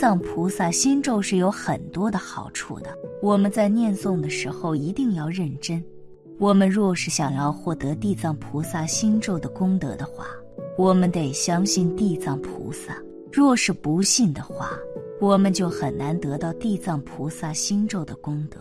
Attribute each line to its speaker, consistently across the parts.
Speaker 1: 藏菩萨心咒是有很多的好处的，我们在念诵的时候一定要认真。我们若是想要获得地藏菩萨心咒的功德的话，我们得相信地藏菩萨。若是不信的话，我们就很难得到地藏菩萨心咒的功德。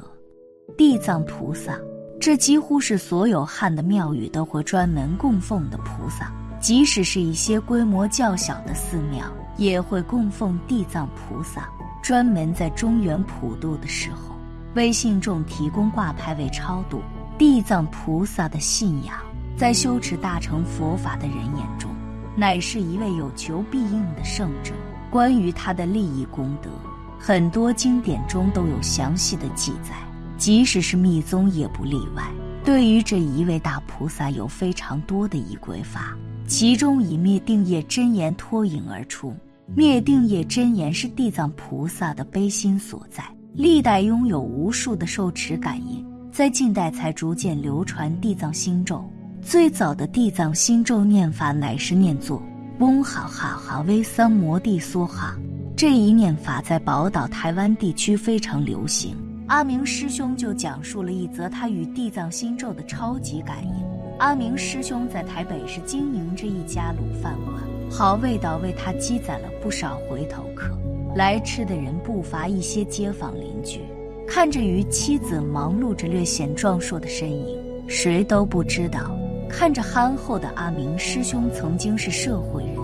Speaker 1: 地藏菩萨，这几乎是所有汉的庙宇都会专门供奉的菩萨，即使是一些规模较小的寺庙。也会供奉地藏菩萨，专门在中原普渡的时候，为信众提供挂牌位超度。地藏菩萨的信仰，在修持大乘佛法的人眼中，乃是一位有求必应的圣者。关于他的利益功德，很多经典中都有详细的记载，即使是密宗也不例外。对于这一位大菩萨，有非常多的仪轨法，其中以灭定业真言脱颖而出。灭定业真言是地藏菩萨的悲心所在，历代拥有无数的受持感应，在近代才逐渐流传地藏心咒。最早的地藏心咒念法乃是念作嗡哈哈哈威桑摩地梭哈，这一念法在宝岛台湾地区非常流行。阿明师兄就讲述了一则他与地藏心咒的超级感应。阿明师兄在台北是经营着一家卤饭馆。好味道为他积攒了不少回头客，来吃的人不乏一些街坊邻居。看着与妻子忙碌着略显壮硕的身影，谁都不知道，看着憨厚的阿明师兄曾经是社会人。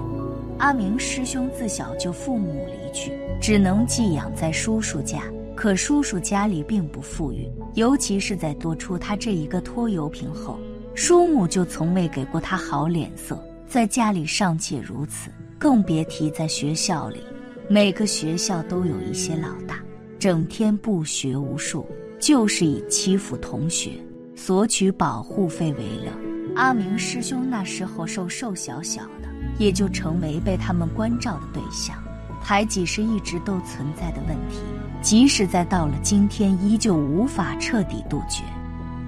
Speaker 1: 阿明师兄自小就父母离去，只能寄养在叔叔家。可叔叔家里并不富裕，尤其是在多出他这一个拖油瓶后，叔母就从未给过他好脸色。在家里尚且如此，更别提在学校里。每个学校都有一些老大，整天不学无术，就是以欺负同学、索取保护费为乐。阿明师兄那时候瘦瘦小小的，也就成为被他们关照的对象。排挤是一直都存在的问题，即使在到了今天，依旧无法彻底杜绝。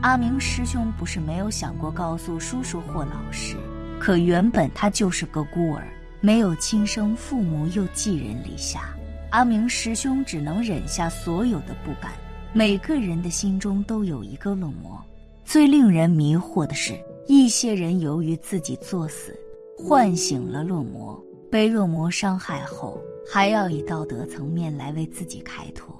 Speaker 1: 阿明师兄不是没有想过告诉叔叔或老师。可原本他就是个孤儿，没有亲生父母，又寄人篱下。阿明师兄只能忍下所有的不甘。每个人的心中都有一个恶魔。最令人迷惑的是，一些人由于自己作死，唤醒了恶魔，被恶魔伤害后，还要以道德层面来为自己开脱。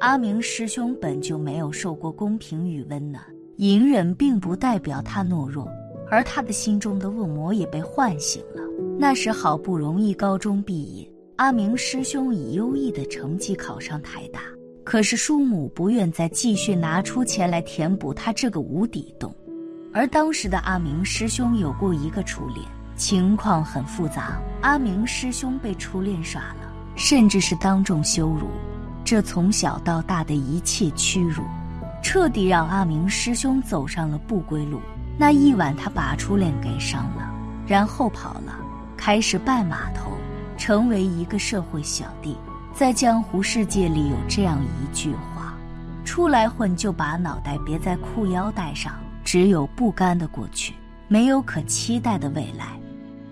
Speaker 1: 阿明师兄本就没有受过公平与温暖，隐忍并不代表他懦弱。而他的心中的恶魔也被唤醒了。那时好不容易高中毕业，阿明师兄以优异的成绩考上台大，可是叔母不愿再继续拿出钱来填补他这个无底洞。而当时的阿明师兄有过一个初恋，情况很复杂。阿明师兄被初恋耍了，甚至是当众羞辱，这从小到大的一切屈辱，彻底让阿明师兄走上了不归路。那一晚，他把初恋给伤了，然后跑了，开始拜码头，成为一个社会小弟。在江湖世界里，有这样一句话：出来混就把脑袋别在裤腰带上，只有不甘的过去，没有可期待的未来。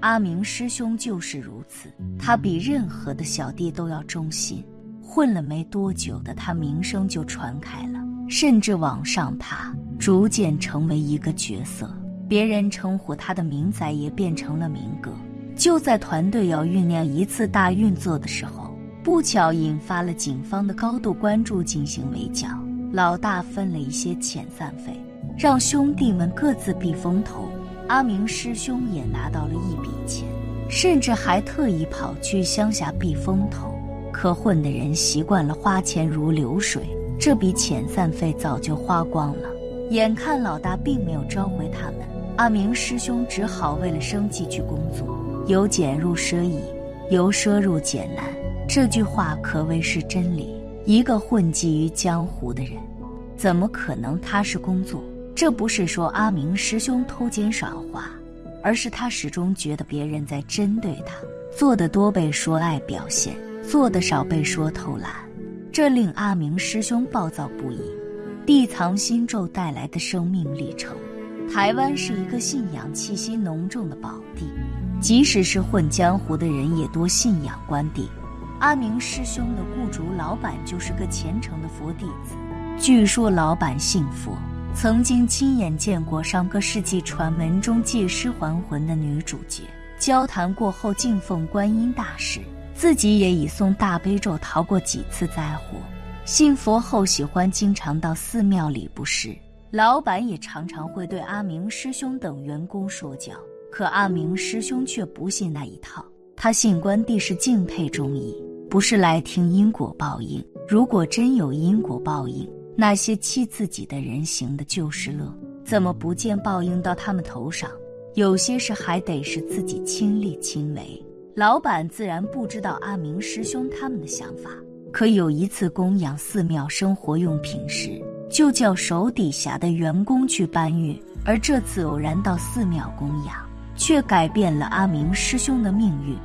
Speaker 1: 阿明师兄就是如此，他比任何的小弟都要忠心。混了没多久的他，名声就传开了，甚至往上爬。逐渐成为一个角色，别人称呼他的名仔也变成了明哥。就在团队要酝酿一次大运作的时候，不巧引发了警方的高度关注，进行围剿。老大分了一些遣散费，让兄弟们各自避风头。阿明师兄也拿到了一笔钱，甚至还特意跑去乡下避风头。可混的人习惯了花钱如流水，这笔遣散费早就花光了。眼看老大并没有召回他们，阿明师兄只好为了生计去工作。由俭入奢易，由奢入俭难，这句话可谓是真理。一个混迹于江湖的人，怎么可能踏实工作？这不是说阿明师兄偷奸耍滑，而是他始终觉得别人在针对他。做的多被说爱表现，做的少被说偷懒，这令阿明师兄暴躁不已。地藏心咒带来的生命历程。台湾是一个信仰气息浓重的宝地，即使是混江湖的人也多信仰关帝。阿明师兄的雇主老板就是个虔诚的佛弟子，据说老板信佛，曾经亲眼见过上个世纪传闻中借尸还魂的女主角。交谈过后，敬奉观音大士，自己也以诵大悲咒逃过几次灾祸。信佛后，喜欢经常到寺庙里布施。老板也常常会对阿明师兄等员工说教，可阿明师兄却不信那一套。他信观地是敬佩中医。不是来听因果报应。如果真有因果报应，那些欺自己的人行的就是乐，怎么不见报应到他们头上？有些事还得是自己亲力亲为。老板自然不知道阿明师兄他们的想法。可有一次供养寺庙生活用品时，就叫手底下的员工去搬运。而这次偶然到寺庙供养，却改变了阿明师兄的命运。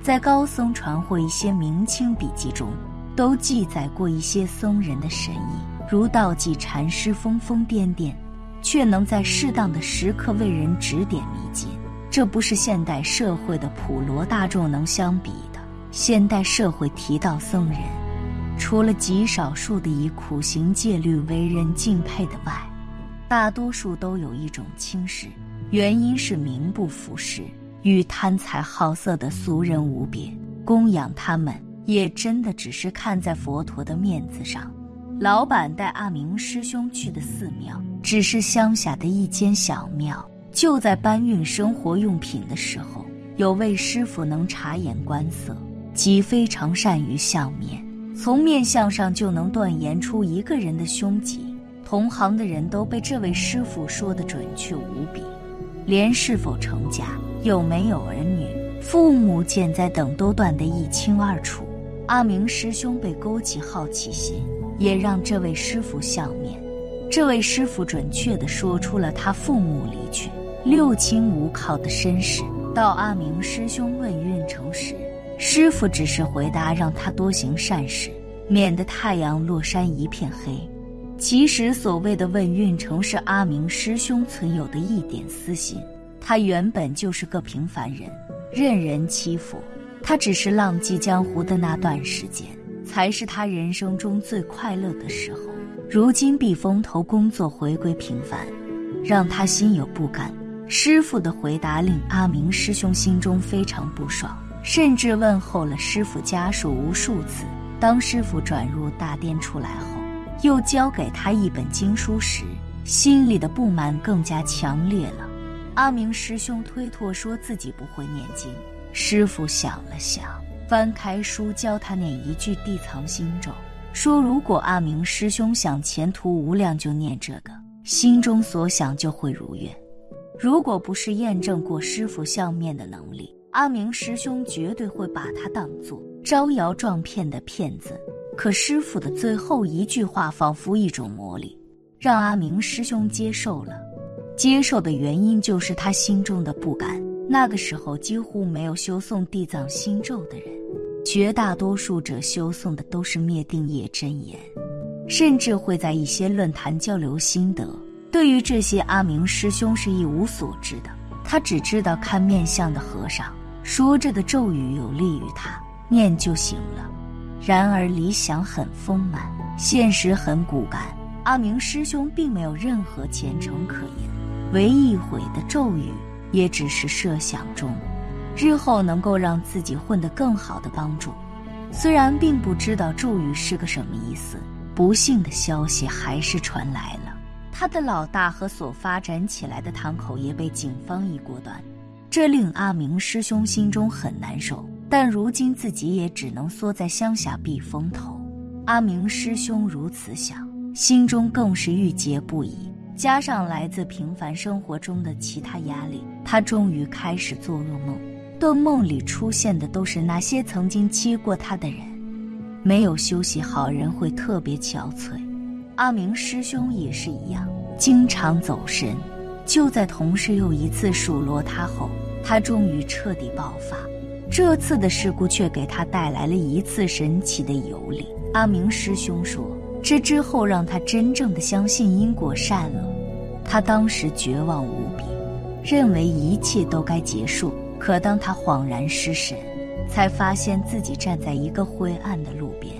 Speaker 1: 在高僧传或一些明清笔记中，都记载过一些僧人的神意，如道济禅师疯疯癫癫，却能在适当的时刻为人指点迷津。这不是现代社会的普罗大众能相比的。现代社会提到僧人，除了极少数的以苦行戒律为人敬佩的外，大多数都有一种轻视，原因是名不符实。与贪财好色的俗人无别，供养他们也真的只是看在佛陀的面子上。老板带阿明师兄去的寺庙，只是乡下的一间小庙。就在搬运生活用品的时候，有位师傅能察言观色，即非常善于相面，从面相上就能断言出一个人的凶吉。同行的人都被这位师傅说得准确无比，连是否成家。有没有儿女、父母健在等都断得一清二楚。阿明师兄被勾起好奇心，也让这位师傅相面。这位师傅准确地说出了他父母离去、六亲无靠的身世。到阿明师兄问运程时，师傅只是回答让他多行善事，免得太阳落山一片黑。其实所谓的问运程，是阿明师兄存有的一点私心。他原本就是个平凡人，任人欺负。他只是浪迹江湖的那段时间，才是他人生中最快乐的时候。如今避风头工作回归平凡，让他心有不甘。师傅的回答令阿明师兄心中非常不爽，甚至问候了师傅家属无数次。当师傅转入大殿出来后，又交给他一本经书时，心里的不满更加强烈了。阿明师兄推脱说自己不会念经，师傅想了想，翻开书教他念一句地藏心咒，说如果阿明师兄想前途无量，就念这个，心中所想就会如愿。如果不是验证过师傅相面的能力，阿明师兄绝对会把他当作招摇撞骗的骗子。可师傅的最后一句话仿佛一种魔力，让阿明师兄接受了。接受的原因就是他心中的不甘。那个时候几乎没有修诵地藏心咒的人，绝大多数者修诵的都是灭定业真言，甚至会在一些论坛交流心得。对于这些，阿明师兄是一无所知的。他只知道看面相的和尚说着的咒语有利于他，念就行了。然而理想很丰满，现实很骨感。阿明师兄并没有任何前程可言。唯一悔的咒语，也只是设想中，日后能够让自己混得更好的帮助。虽然并不知道咒语是个什么意思，不幸的消息还是传来了。他的老大和所发展起来的堂口也被警方一锅端，这令阿明师兄心中很难受。但如今自己也只能缩在乡下避风头。阿明师兄如此想，心中更是郁结不已。加上来自平凡生活中的其他压力，他终于开始做噩梦。但梦里出现的都是那些曾经欺过他的人。没有休息好人会特别憔悴。阿明师兄也是一样，经常走神。就在同事又一次数落他后，他终于彻底爆发。这次的事故却给他带来了一次神奇的游历。阿明师兄说。这之后，让他真正的相信因果善恶。他当时绝望无比，认为一切都该结束。可当他恍然失神，才发现自己站在一个灰暗的路边，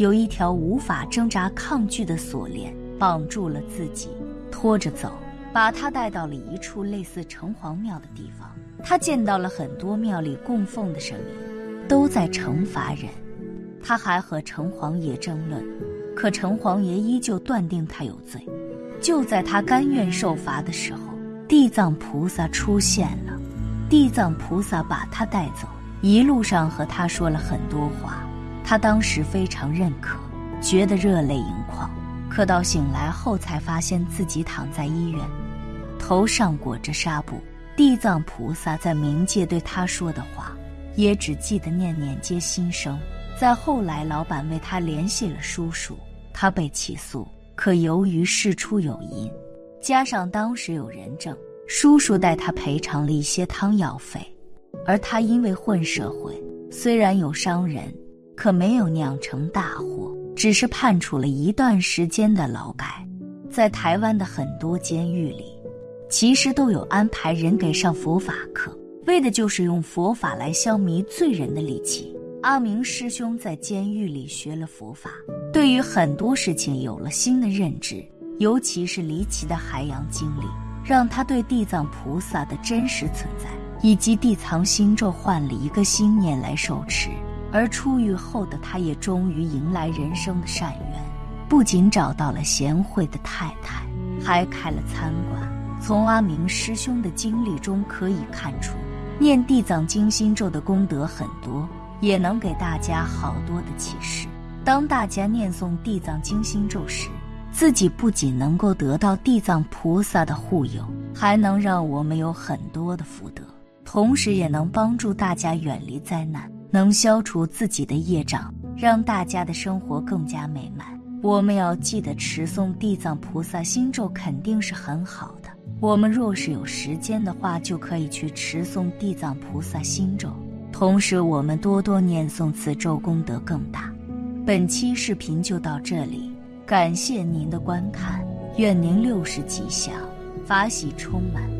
Speaker 1: 有一条无法挣扎抗拒的锁链绑住了自己，拖着走，把他带到了一处类似城隍庙的地方。他见到了很多庙里供奉的神明，都在惩罚人。他还和城隍爷争论，可城隍爷依旧断定他有罪。就在他甘愿受罚的时候，地藏菩萨出现了。地藏菩萨把他带走，一路上和他说了很多话。他当时非常认可，觉得热泪盈眶。可到醒来后，才发现自己躺在医院，头上裹着纱布。地藏菩萨在冥界对他说的话，也只记得念念皆心声。再后来，老板为他联系了叔叔，他被起诉，可由于事出有因，加上当时有人证，叔叔代他赔偿了一些汤药费。而他因为混社会，虽然有伤人，可没有酿成大祸，只是判处了一段时间的劳改。在台湾的很多监狱里，其实都有安排人给上佛法课，为的就是用佛法来消弭罪人的戾气。阿明师兄在监狱里学了佛法，对于很多事情有了新的认知，尤其是离奇的海洋经历，让他对地藏菩萨的真实存在以及地藏心咒换了一个心念来受持。而出狱后的他，也终于迎来人生的善缘，不仅找到了贤惠的太太，还开了餐馆。从阿明师兄的经历中可以看出，念地藏经心咒的功德很多。也能给大家好多的启示。当大家念诵地藏经心咒时，自己不仅能够得到地藏菩萨的护佑，还能让我们有很多的福德，同时也能帮助大家远离灾难，能消除自己的业障，让大家的生活更加美满。我们要记得持诵地藏菩萨心咒，肯定是很好的。我们若是有时间的话，就可以去持诵地藏菩萨心咒。同时，我们多多念诵此咒，功德更大。本期视频就到这里，感谢您的观看，愿您六时吉祥，法喜充满。